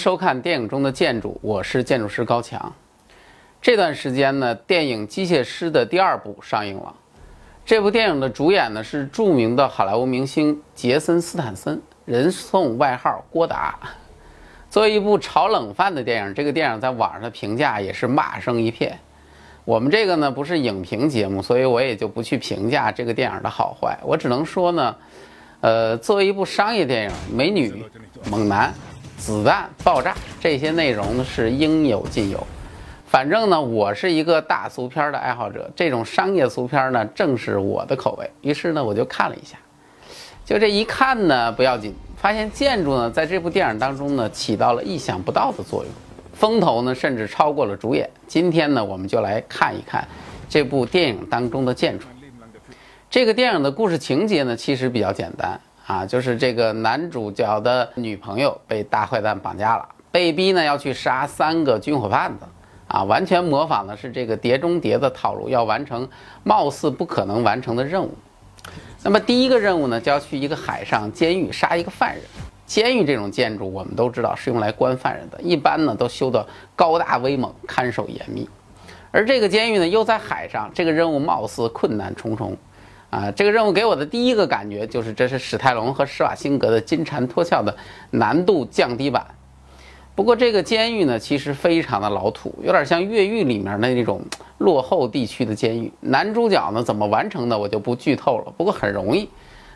收看电影中的建筑，我是建筑师高强。这段时间呢，电影《机械师》的第二部上映了。这部电影的主演呢是著名的好莱坞明星杰森·斯坦森，人送外号“郭达”。作为一部炒冷饭的电影，这个电影在网上的评价也是骂声一片。我们这个呢不是影评节目，所以我也就不去评价这个电影的好坏。我只能说呢，呃，作为一部商业电影，美女、猛男、子弹、爆炸这些内容是应有尽有。反正呢，我是一个大俗片的爱好者，这种商业俗片呢正是我的口味。于是呢，我就看了一下，就这一看呢不要紧，发现建筑呢在这部电影当中呢起到了意想不到的作用，风头呢甚至超过了主演。今天呢，我们就来看一看这部电影当中的建筑。这个电影的故事情节呢其实比较简单啊，就是这个男主角的女朋友被大坏蛋绑架了，被逼呢要去杀三个军火贩子。啊，完全模仿的是这个《碟中谍》的套路，要完成貌似不可能完成的任务。那么第一个任务呢，就要去一个海上监狱杀一个犯人。监狱这种建筑，我们都知道是用来关犯人的，一般呢都修得高大威猛，看守严密。而这个监狱呢又在海上，这个任务貌似困难重重。啊，这个任务给我的第一个感觉就是，这是史泰龙和施瓦辛格的金蝉脱壳的难度降低版。不过这个监狱呢，其实非常的老土，有点像越狱里面的那种落后地区的监狱。男主角呢怎么完成的，我就不剧透了。不过很容易，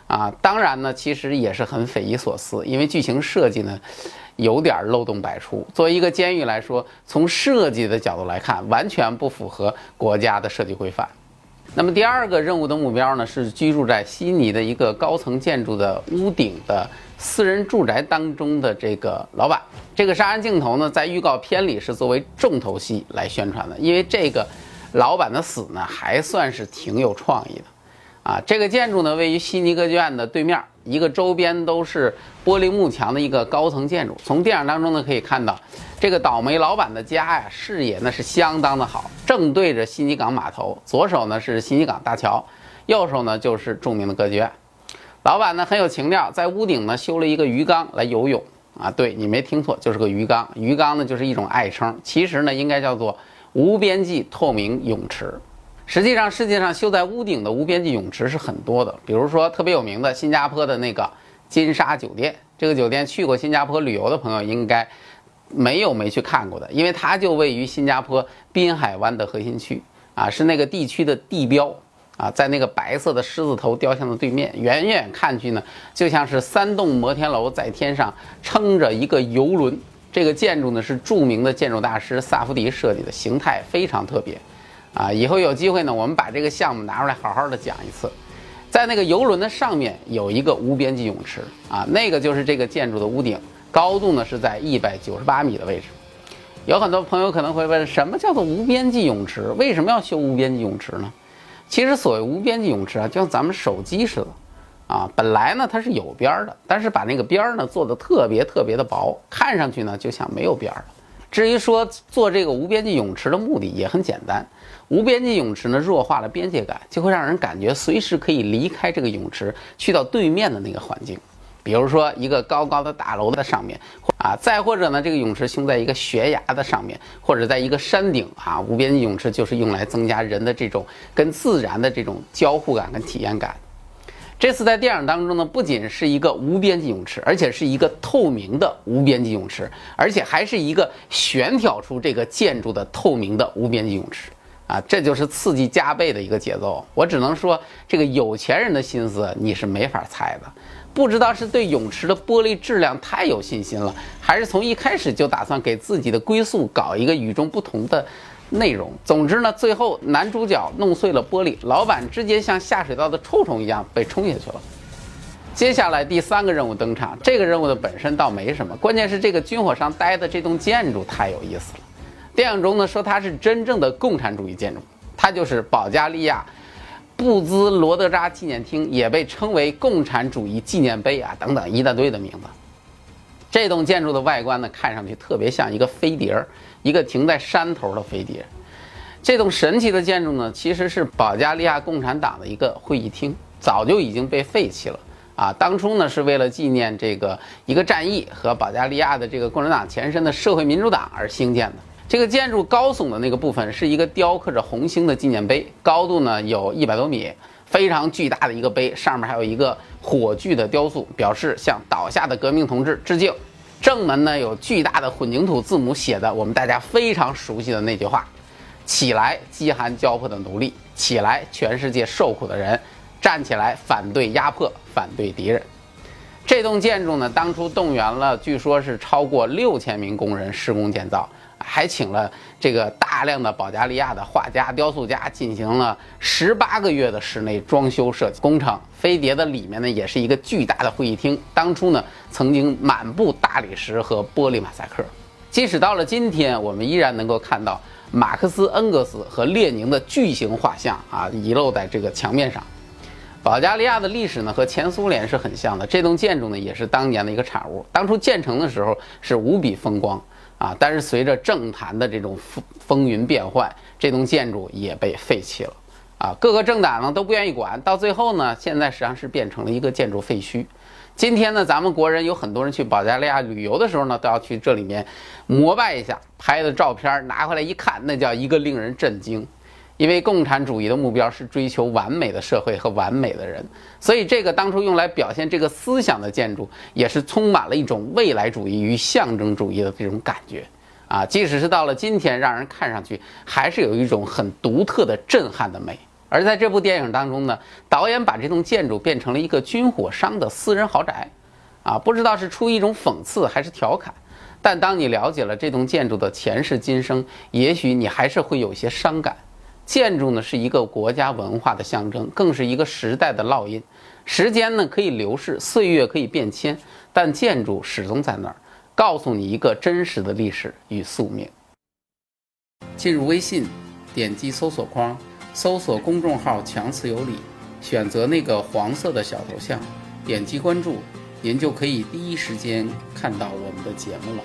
啊，当然呢，其实也是很匪夷所思，因为剧情设计呢有点漏洞百出。作为一个监狱来说，从设计的角度来看，完全不符合国家的设计规范。那么第二个任务的目标呢，是居住在悉尼的一个高层建筑的屋顶的。私人住宅当中的这个老板，这个杀人镜头呢，在预告片里是作为重头戏来宣传的。因为这个老板的死呢，还算是挺有创意的。啊，这个建筑呢，位于悉尼歌剧院的对面，一个周边都是玻璃幕墙的一个高层建筑。从电影当中呢，可以看到这个倒霉老板的家呀，视野那是相当的好，正对着悉尼港码头，左手呢是悉尼港大桥，右手呢就是著名的歌剧院。老板呢很有情调，在屋顶呢修了一个鱼缸来游泳啊！对你没听错，就是个鱼缸。鱼缸呢就是一种爱称，其实呢应该叫做无边际透明泳池。实际上，世界上修在屋顶的无边际泳池是很多的，比如说特别有名的新加坡的那个金沙酒店。这个酒店去过新加坡旅游的朋友应该没有没去看过的，因为它就位于新加坡滨海湾的核心区啊，是那个地区的地标。啊，在那个白色的狮子头雕像的对面，远远看去呢，就像是三栋摩天楼在天上撑着一个游轮。这个建筑呢是著名的建筑大师萨夫迪设计的，形态非常特别。啊，以后有机会呢，我们把这个项目拿出来好好的讲一次。在那个游轮的上面有一个无边际泳池啊，那个就是这个建筑的屋顶，高度呢是在一百九十八米的位置。有很多朋友可能会问，什么叫做无边际泳池？为什么要修无边际泳池呢？其实所谓无边际泳池啊，就像咱们手机似的，啊，本来呢它是有边儿的，但是把那个边儿呢做的特别特别的薄，看上去呢就像没有边儿了。至于说做这个无边际泳池的目的也很简单，无边际泳池呢弱化了边界感，就会让人感觉随时可以离开这个泳池，去到对面的那个环境。比如说一个高高的大楼的上面，啊，再或者呢，这个泳池修在一个悬崖的上面，或者在一个山顶啊，无边际泳池就是用来增加人的这种跟自然的这种交互感跟体验感。这次在电影当中呢，不仅是一个无边际泳池，而且是一个透明的无边际泳池，而且还是一个悬挑出这个建筑的透明的无边际泳池，啊，这就是刺激加倍的一个节奏。我只能说，这个有钱人的心思你是没法猜的。不知道是对泳池的玻璃质量太有信心了，还是从一开始就打算给自己的归宿搞一个与众不同的内容。总之呢，最后男主角弄碎了玻璃，老板直接像下水道的臭虫一样被冲下去了。接下来第三个任务登场，这个任务的本身倒没什么，关键是这个军火商待的这栋建筑太有意思了。电影中呢说它是真正的共产主义建筑，它就是保加利亚。布兹罗德扎纪念厅也被称为共产主义纪念碑啊，等等一大堆的名字。这栋建筑的外观呢，看上去特别像一个飞碟儿，一个停在山头的飞碟。这栋神奇的建筑呢，其实是保加利亚共产党的一个会议厅，早就已经被废弃了啊，当初呢是为了纪念这个一个战役和保加利亚的这个共产党前身的社会民主党而兴建的。这个建筑高耸的那个部分是一个雕刻着红星的纪念碑，高度呢有一百多米，非常巨大的一个碑，上面还有一个火炬的雕塑，表示向倒下的革命同志致敬。正门呢有巨大的混凝土字母写的我们大家非常熟悉的那句话：“起来，饥寒交迫的奴隶！起来，全世界受苦的人！”站起来，反对压迫，反对敌人。这栋建筑呢，当初动员了，据说是超过六千名工人施工建造，还请了这个大大量的保加利亚的画家、雕塑家，进行了十八个月的室内装修设计工程。飞碟的里面呢，也是一个巨大的会议厅。当初呢，曾经满布大理石和玻璃马赛克。即使到了今天，我们依然能够看到马克思、恩格斯和列宁的巨型画像啊，遗落在这个墙面上。保加利亚的历史呢和前苏联是很像的，这栋建筑呢也是当年的一个产物。当初建成的时候是无比风光啊，但是随着政坛的这种风风云变幻，这栋建筑也被废弃了啊。各个政党呢都不愿意管，到最后呢，现在实际上是变成了一个建筑废墟。今天呢，咱们国人有很多人去保加利亚旅游的时候呢，都要去这里面膜拜一下，拍的照片拿回来一看，那叫一个令人震惊。因为共产主义的目标是追求完美的社会和完美的人，所以这个当初用来表现这个思想的建筑，也是充满了一种未来主义与象征主义的这种感觉啊！即使是到了今天，让人看上去还是有一种很独特的震撼的美。而在这部电影当中呢，导演把这栋建筑变成了一个军火商的私人豪宅，啊，不知道是出于一种讽刺还是调侃，但当你了解了这栋建筑的前世今生，也许你还是会有些伤感。建筑呢是一个国家文化的象征，更是一个时代的烙印。时间呢可以流逝，岁月可以变迁，但建筑始终在那儿，告诉你一个真实的历史与宿命。进入微信，点击搜索框，搜索公众号“强词有理”，选择那个黄色的小头像，点击关注，您就可以第一时间看到我们的节目了。